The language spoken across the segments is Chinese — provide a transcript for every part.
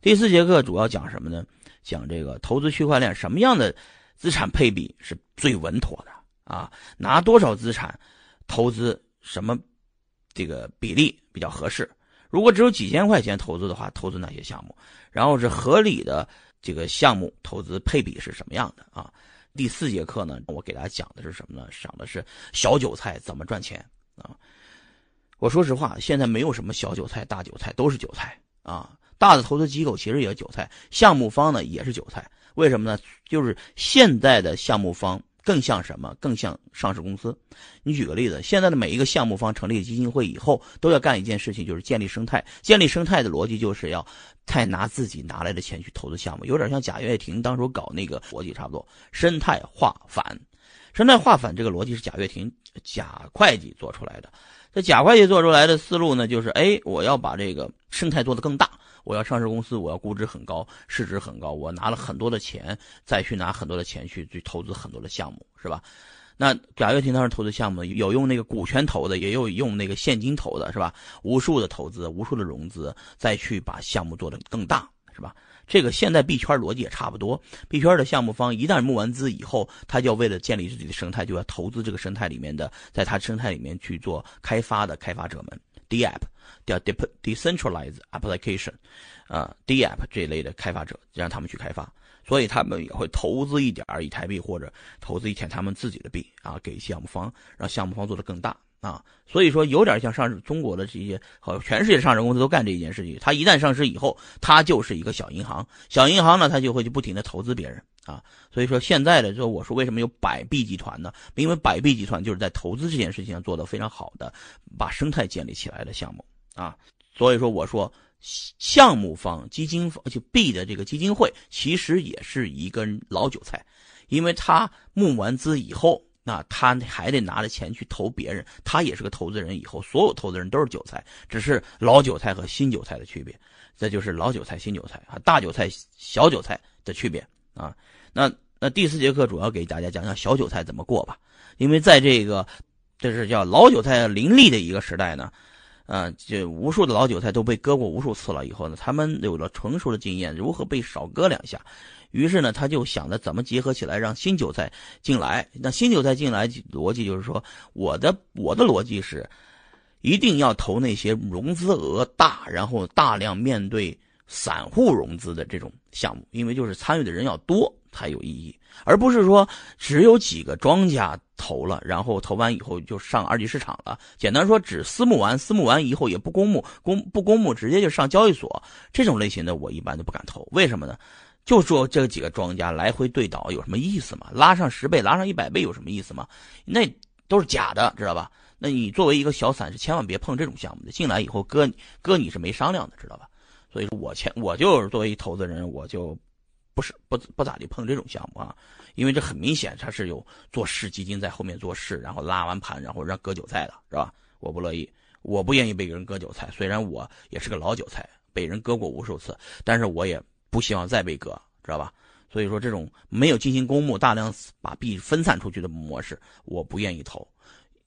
第四节课主要讲什么呢？讲这个投资区块链什么样的资产配比是最稳妥的啊？拿多少资产投资什么这个比例比较合适？如果只有几千块钱投资的话，投资哪些项目？然后是合理的这个项目投资配比是什么样的啊？第四节课呢，我给大家讲的是什么呢？讲的是小韭菜怎么赚钱啊？我说实话，现在没有什么小韭菜、大韭菜，都是韭菜啊。大的投资机构其实也是韭菜，项目方呢也是韭菜。为什么呢？就是现在的项目方。更像什么？更像上市公司。你举个例子，现在的每一个项目方成立基金会以后，都要干一件事情，就是建立生态。建立生态的逻辑就是要太拿自己拿来的钱去投资项目，有点像贾跃亭当初搞那个逻辑差不多。生态化反，生态化反这个逻辑是贾跃亭贾会计做出来的。这贾会计做出来的思路呢，就是哎，我要把这个生态做得更大。我要上市公司，我要估值很高，市值很高，我拿了很多的钱，再去拿很多的钱去去投资很多的项目，是吧？那贾跃亭当时投资项目，有用那个股权投的，也有用那个现金投的，是吧？无数的投资，无数的融资，再去把项目做得更大，是吧？这个现在币圈逻辑也差不多，币圈的项目方一旦募完资以后，他就要为了建立自己的生态，就要投资这个生态里面的，在他生态里面去做开发的开发者们。DApp 叫 Decentralized Application，啊，DApp 这一类的开发者让他们去开发，所以他们也会投资一点以太币或者投资一点他们自己的币啊，给项目方，让项目方做得更大啊。所以说有点像上市中国的这些和全世界上市公司都干这一件事情。他一旦上市以后，他就是一个小银行，小银行呢，他就会去不停的投资别人啊。所以说现在的就我说为什么有百币集团呢？因为百币集团就是在投资这件事情上做得非常好的，把生态建立起来的项目。啊，所以说我说，项目方基金方就 B 的这个基金会，其实也是一根老韭菜，因为他募完资以后，那他还得拿着钱去投别人，他也是个投资人，以后所有投资人都是韭菜，只是老韭菜和新韭菜的区别，这就是老韭菜、新韭菜啊，大韭菜、小韭菜的区别啊。那那第四节课主要给大家讲讲小韭菜怎么过吧，因为在这个这是叫老韭菜林立的一个时代呢。啊，就无数的老韭菜都被割过无数次了。以后呢，他们有了成熟的经验，如何被少割两下？于是呢，他就想着怎么结合起来，让新韭菜进来。那新韭菜进来逻辑就是说，我的我的逻辑是，一定要投那些融资额大，然后大量面对散户融资的这种项目，因为就是参与的人要多。才有意义，而不是说只有几个庄家投了，然后投完以后就上二级市场了。简单说，只私募完，私募完以后也不公募，公不公募直接就上交易所。这种类型的我一般都不敢投，为什么呢？就说这几个庄家来回对倒有什么意思吗？拉上十倍，拉上一百倍有什么意思吗？那都是假的，知道吧？那你作为一个小散是千万别碰这种项目的，进来以后割割你是没商量的，知道吧？所以说我前我就是作为一投资人，我就。不是不不咋地碰这种项目啊，因为这很明显他是有做市基金在后面做市，然后拉完盘，然后让割韭菜的是吧？我不乐意，我不愿意被人割韭菜。虽然我也是个老韭菜，被人割过无数次，但是我也不希望再被割，知道吧？所以说这种没有进行公募、大量把币分散出去的模式，我不愿意投。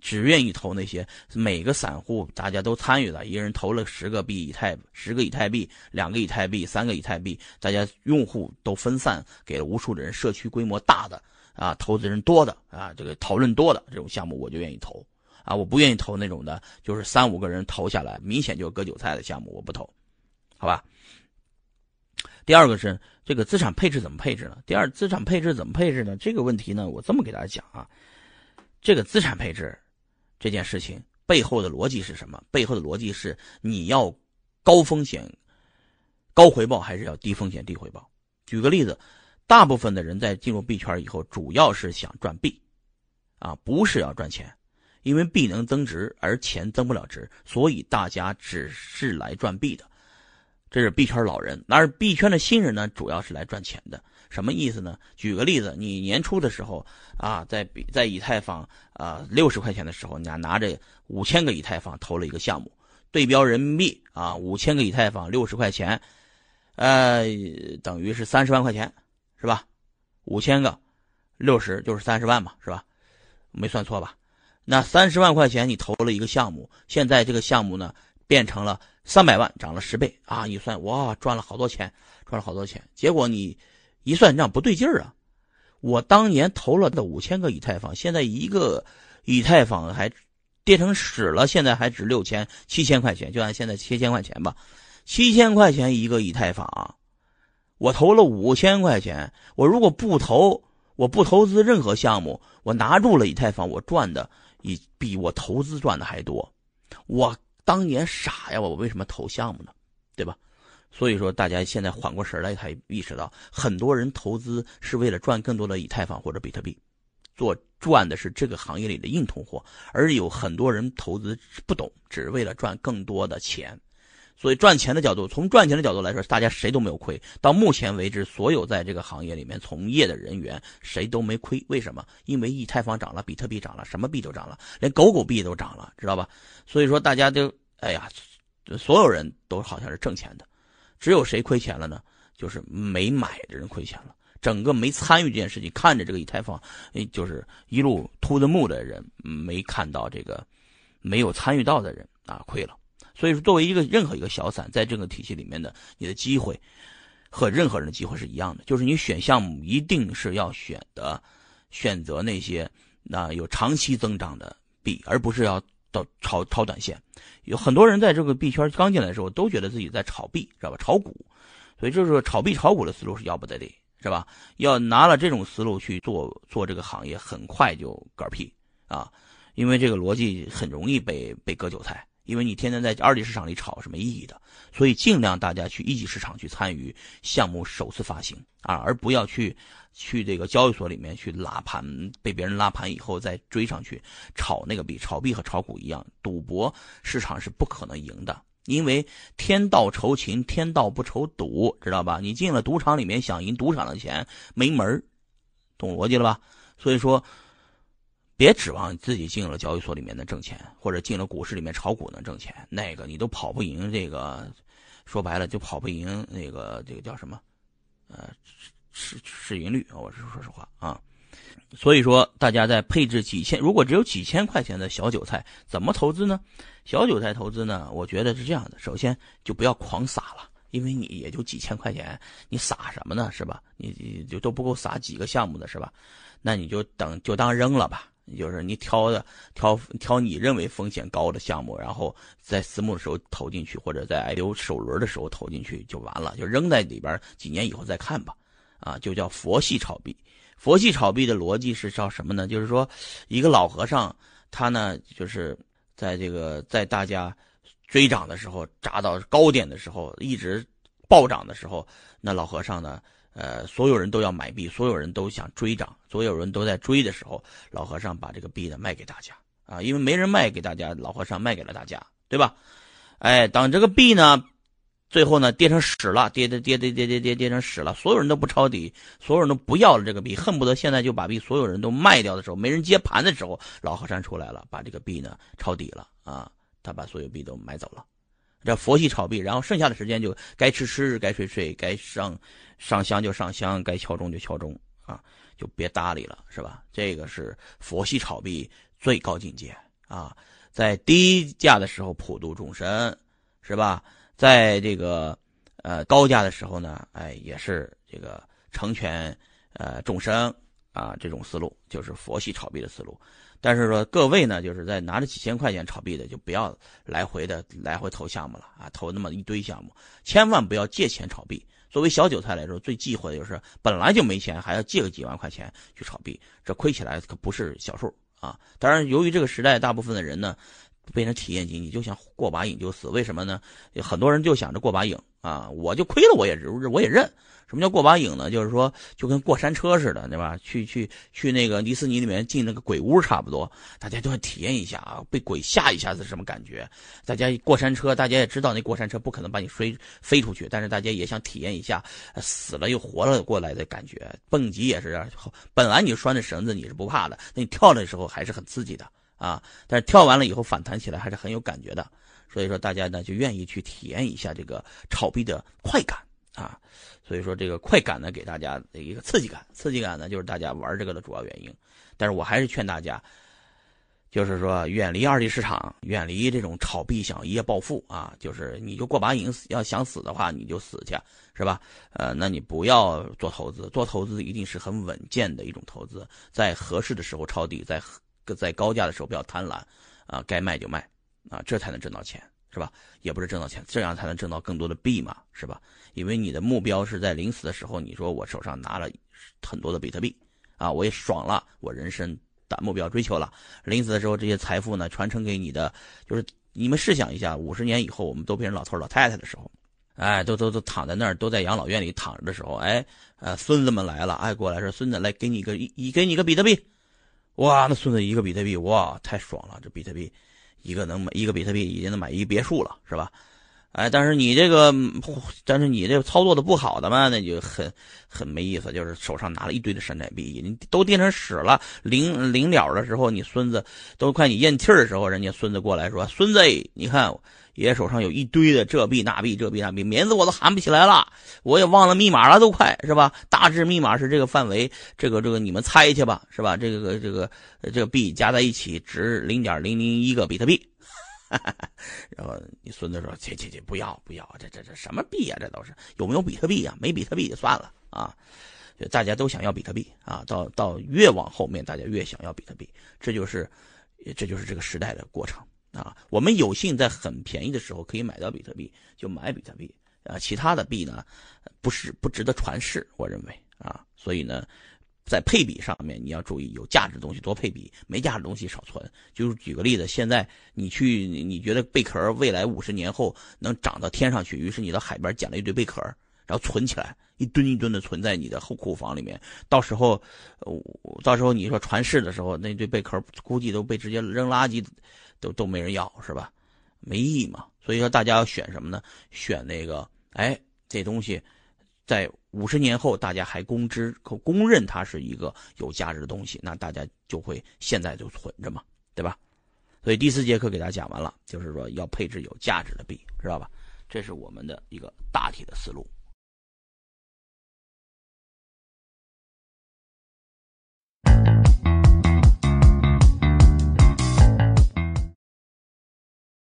只愿意投那些每个散户大家都参与的，一个人投了十个币以太，十个以太币，两个以太币，三个以太币，大家用户都分散给了无数的人，社区规模大的啊，投资人多的啊，这个讨论多的这种项目我就愿意投啊，我不愿意投那种的，就是三五个人投下来明显就割韭菜的项目，我不投，好吧？第二个是这个资产配置怎么配置呢？第二，资产配置怎么配置呢？这个问题呢，我这么给大家讲啊，这个资产配置。这件事情背后的逻辑是什么？背后的逻辑是你要高风险高回报，还是要低风险低回报？举个例子，大部分的人在进入币圈以后，主要是想赚币，啊，不是要赚钱，因为币能增值，而钱增不了值，所以大家只是来赚币的。这是币圈老人，而币圈的新人呢，主要是来赚钱的。什么意思呢？举个例子，你年初的时候啊，在比在以太坊啊六十块钱的时候，你拿着五千个以太坊投了一个项目，对标人民币啊五千个以太坊六十块钱，呃，等于是三十万块钱，是吧？五千个六十就是三十万嘛，是吧？没算错吧？那三十万块钱你投了一个项目，现在这个项目呢变成了三百万，涨了十倍啊！一算哇，赚了好多钱，赚了好多钱。结果你一算账不对劲儿啊！我当年投了的五千个以太坊，现在一个以太坊还跌成屎了，现在还值六千七千块钱，就按现在七千块钱吧，七千块钱一个以太坊，我投了五千块钱，我如果不投，我不投资任何项目，我拿住了以太坊，我赚的比比我投资赚的还多，我。当年傻呀，我为什么投项目呢？对吧？所以说，大家现在缓过神来，才意识到，很多人投资是为了赚更多的以太坊或者比特币，做赚的是这个行业里的硬通货，而有很多人投资不懂，只是为了赚更多的钱。所以赚钱的角度，从赚钱的角度来说，大家谁都没有亏。到目前为止，所有在这个行业里面从业的人员，谁都没亏。为什么？因为以太坊涨了，比特币涨了，什么币都涨了，连狗狗币都涨了，知道吧？所以说大家都，哎呀，所有人都好像是挣钱的，只有谁亏钱了呢？就是没买的人亏钱了。整个没参与这件事情，看着这个以太坊，就是一路秃的木的人，没看到这个，没有参与到的人啊，亏了。所以说，作为一个任何一个小散，在这个体系里面的，你的机会和任何人的机会是一样的，就是你选项目一定是要选的，选择那些那有长期增长的币，而不是要要炒炒短线。有很多人在这个币圈刚进来的时候，都觉得自己在炒币，知道吧？炒股，所以就是炒币炒股的思路是要不得的，是吧？要拿了这种思路去做做这个行业，很快就嗝屁啊！因为这个逻辑很容易被被割韭菜。因为你天天在二级市场里炒是没意义的，所以尽量大家去一级市场去参与项目首次发行啊，而不要去去这个交易所里面去拉盘，被别人拉盘以后再追上去炒那个币。炒币和炒股一样，赌博市场是不可能赢的，因为天道酬勤，天道不酬赌，知道吧？你进了赌场里面想赢赌场的钱没门懂逻辑了吧？所以说。别指望自己进了交易所里面能挣钱，或者进了股市里面炒股能挣钱，那个你都跑不赢。这个说白了就跑不赢那个这个叫什么？呃，市市盈率。我是说实话啊。所以说，大家在配置几千，如果只有几千块钱的小韭菜，怎么投资呢？小韭菜投资呢？我觉得是这样的：首先就不要狂撒了，因为你也就几千块钱，你撒什么呢？是吧？你你就都不够撒几个项目的是吧？那你就等就当扔了吧。就是你挑的挑挑你认为风险高的项目，然后在私募的时候投进去，或者在 IPO 首轮的时候投进去就完了，就扔在里边，几年以后再看吧。啊，就叫佛系炒币。佛系炒币的逻辑是叫什么呢？就是说，一个老和尚，他呢就是在这个在大家追涨的时候，涨到高点的时候，一直暴涨的时候，那老和尚呢？呃，所有人都要买币，所有人都想追涨，所有人都在追的时候，老和尚把这个币呢卖给大家啊，因为没人卖给大家，老和尚卖给了大家，对吧？哎，等这个币呢，最后呢跌成屎了，跌跌跌跌跌跌跌跌成屎了，所有人都不抄底，所有人都不要了这个币，恨不得现在就把币所有人都卖掉的时候，没人接盘的时候，老和尚出来了，把这个币呢抄底了啊，他把所有币都买走了。这佛系炒币，然后剩下的时间就该吃吃，该睡睡，该上上香就上香，该敲钟就敲钟啊，就别搭理了，是吧？这个是佛系炒币最高境界啊，在低价的时候普度众生，是吧？在这个呃高价的时候呢，哎，也是这个成全呃众生啊，这种思路就是佛系炒币的思路。但是说各位呢，就是在拿着几千块钱炒币的，就不要来回的来回投项目了啊，投那么一堆项目，千万不要借钱炒币。作为小韭菜来说，最忌讳的就是本来就没钱，还要借个几万块钱去炒币，这亏起来可不是小数啊。当然，由于这个时代大部分的人呢，变成体验经济，就想过把瘾就死。为什么呢？很多人就想着过把瘾啊，我就亏了我也我也认。什么叫过把瘾呢？就是说，就跟过山车似的，对吧？去去去那个迪士尼里面进那个鬼屋差不多，大家都要体验一下啊，被鬼吓一下子是什么感觉？大家过山车，大家也知道那过山车不可能把你飞飞出去，但是大家也想体验一下死了又活了过来的感觉。蹦极也是，本来你拴着绳子你是不怕的，那你跳的时候还是很刺激的啊。但是跳完了以后反弹起来还是很有感觉的，所以说大家呢就愿意去体验一下这个炒币的快感。啊，所以说这个快感呢，给大家的一个刺激感，刺激感呢，就是大家玩这个的主要原因。但是我还是劝大家，就是说远离二级市场，远离这种炒币想一夜暴富啊！就是你就过把瘾，要想死的话你就死去，是吧？呃，那你不要做投资，做投资一定是很稳健的一种投资，在合适的时候抄底，在在高价的时候不要贪婪啊，该卖就卖啊，这才能挣到钱，是吧？也不是挣到钱，这样才能挣到更多的币嘛，是吧？因为你的目标是在临死的时候，你说我手上拿了很多的比特币啊，我也爽了，我人生。达目标追求了，临死的时候这些财富呢传承给你的，就是你们试想一下，五十年以后我们都变成老头老太太的时候，哎，都都都躺在那儿，都在养老院里躺着的时候，哎，呃，孙子们来了，哎，过来说孙子来给你一个一给你个比特币，哇，那孙子一个比特币，哇，太爽了，这比特币一个能买一个比特币已经能买一别墅了，是吧？哎，但是你这个，但是你这操作的不好的嘛，那就很很没意思。就是手上拿了一堆的山寨币，你都变成屎了。临临了的时候，你孙子都快你咽气的时候，人家孙子过来说：“孙子，你看爷爷手上有一堆的这币那币，这币那币，名字我都喊不起来了，我也忘了密码了，都快是吧？大致密码是这个范围，这个这个你们猜去吧，是吧？这个这个这个币加在一起值零点零零一个比特币。” 然后你孙子说：“切切切，不要不要，这这这什么币呀？这都是有没有比特币呀？没比特币就算了啊！大家都想要比特币啊！到到越往后面，大家越想要比特币，这就是这就是这个时代的过程啊！我们有幸在很便宜的时候可以买到比特币，就买比特币啊！其他的币呢，不是不值得传世，我认为啊，所以呢。”在配比上面，你要注意有价值的东西多配比，没价值的东西少存。就是举个例子，现在你去，你觉得贝壳未来五十年后能涨到天上去，于是你到海边捡了一堆贝壳，然后存起来，一吨一吨的存在你的后库房里面。到时候，到时候你说传世的时候，那堆贝壳估计都被直接扔垃圾，都都没人要，是吧？没意义嘛。所以说大家要选什么呢？选那个，哎，这东西。在五十年后，大家还公知可公认它是一个有价值的东西，那大家就会现在就存着嘛，对吧？所以第四节课给大家讲完了，就是说要配置有价值的币，知道吧？这是我们的一个大体的思路。